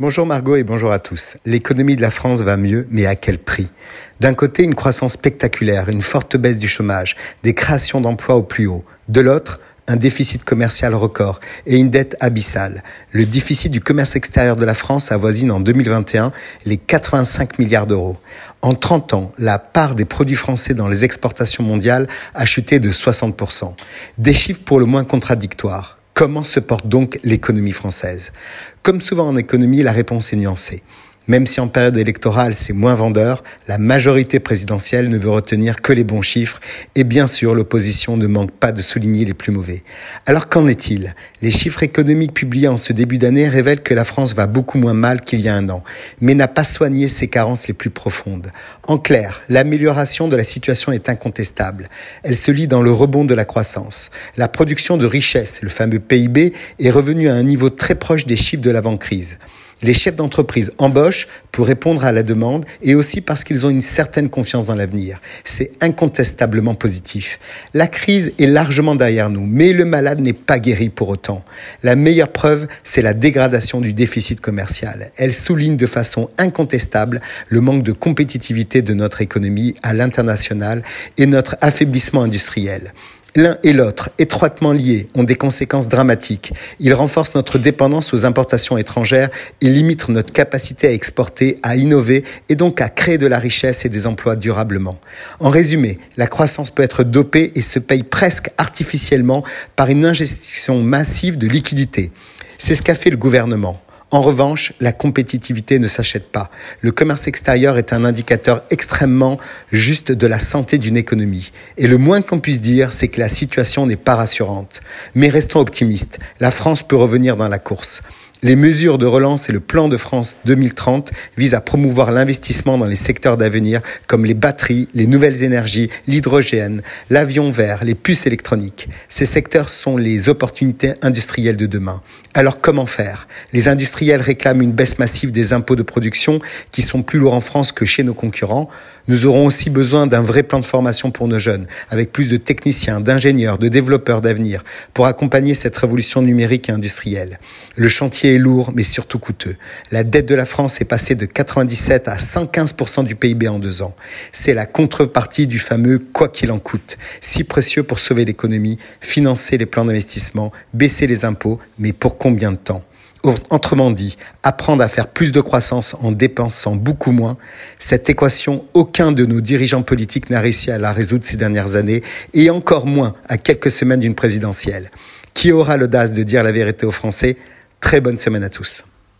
Bonjour Margot et bonjour à tous. L'économie de la France va mieux, mais à quel prix? D'un côté, une croissance spectaculaire, une forte baisse du chômage, des créations d'emplois au plus haut. De l'autre, un déficit commercial record et une dette abyssale. Le déficit du commerce extérieur de la France avoisine en 2021 les 85 milliards d'euros. En 30 ans, la part des produits français dans les exportations mondiales a chuté de 60%. Des chiffres pour le moins contradictoires. Comment se porte donc l'économie française? Comme souvent en économie, la réponse est nuancée. Même si en période électorale c'est moins vendeur, la majorité présidentielle ne veut retenir que les bons chiffres et bien sûr l'opposition ne manque pas de souligner les plus mauvais. Alors qu'en est-il? Les chiffres économiques publiés en ce début d'année révèlent que la France va beaucoup moins mal qu'il y a un an, mais n'a pas soigné ses carences les plus profondes. En clair, l'amélioration de la situation est incontestable. Elle se lit dans le rebond de la croissance. La production de richesse, le fameux PIB, est revenue à un niveau très proche des chiffres de l'avant-crise. Les chefs d'entreprise embauchent pour répondre à la demande et aussi parce qu'ils ont une certaine confiance dans l'avenir. C'est incontestablement positif. La crise est largement derrière nous, mais le malade n'est pas guéri pour autant. La meilleure preuve, c'est la dégradation du déficit commercial. Elle souligne de façon incontestable le manque de compétitivité de notre économie à l'international et notre affaiblissement industriel. L'un et l'autre, étroitement liés, ont des conséquences dramatiques. Ils renforcent notre dépendance aux importations étrangères et limitent notre capacité à exporter, à innover et donc à créer de la richesse et des emplois durablement. En résumé, la croissance peut être dopée et se paye presque artificiellement par une ingestion massive de liquidités. C'est ce qu'a fait le gouvernement. En revanche, la compétitivité ne s'achète pas. Le commerce extérieur est un indicateur extrêmement juste de la santé d'une économie. Et le moins qu'on puisse dire, c'est que la situation n'est pas rassurante. Mais restons optimistes. La France peut revenir dans la course. Les mesures de relance et le plan de France 2030 visent à promouvoir l'investissement dans les secteurs d'avenir comme les batteries, les nouvelles énergies, l'hydrogène, l'avion vert, les puces électroniques. Ces secteurs sont les opportunités industrielles de demain. Alors comment faire? Les industriels réclament une baisse massive des impôts de production qui sont plus lourds en France que chez nos concurrents. Nous aurons aussi besoin d'un vrai plan de formation pour nos jeunes, avec plus de techniciens, d'ingénieurs, de développeurs d'avenir, pour accompagner cette révolution numérique et industrielle. Le chantier lourd, mais surtout coûteux. La dette de la France est passée de 97 à 115% du PIB en deux ans. C'est la contrepartie du fameux quoi qu'il en coûte, si précieux pour sauver l'économie, financer les plans d'investissement, baisser les impôts, mais pour combien de temps? Autrement dit, apprendre à faire plus de croissance en dépensant beaucoup moins, cette équation, aucun de nos dirigeants politiques n'a réussi à la résoudre ces dernières années, et encore moins à quelques semaines d'une présidentielle. Qui aura l'audace de dire la vérité aux Français? Très bonne semaine à tous.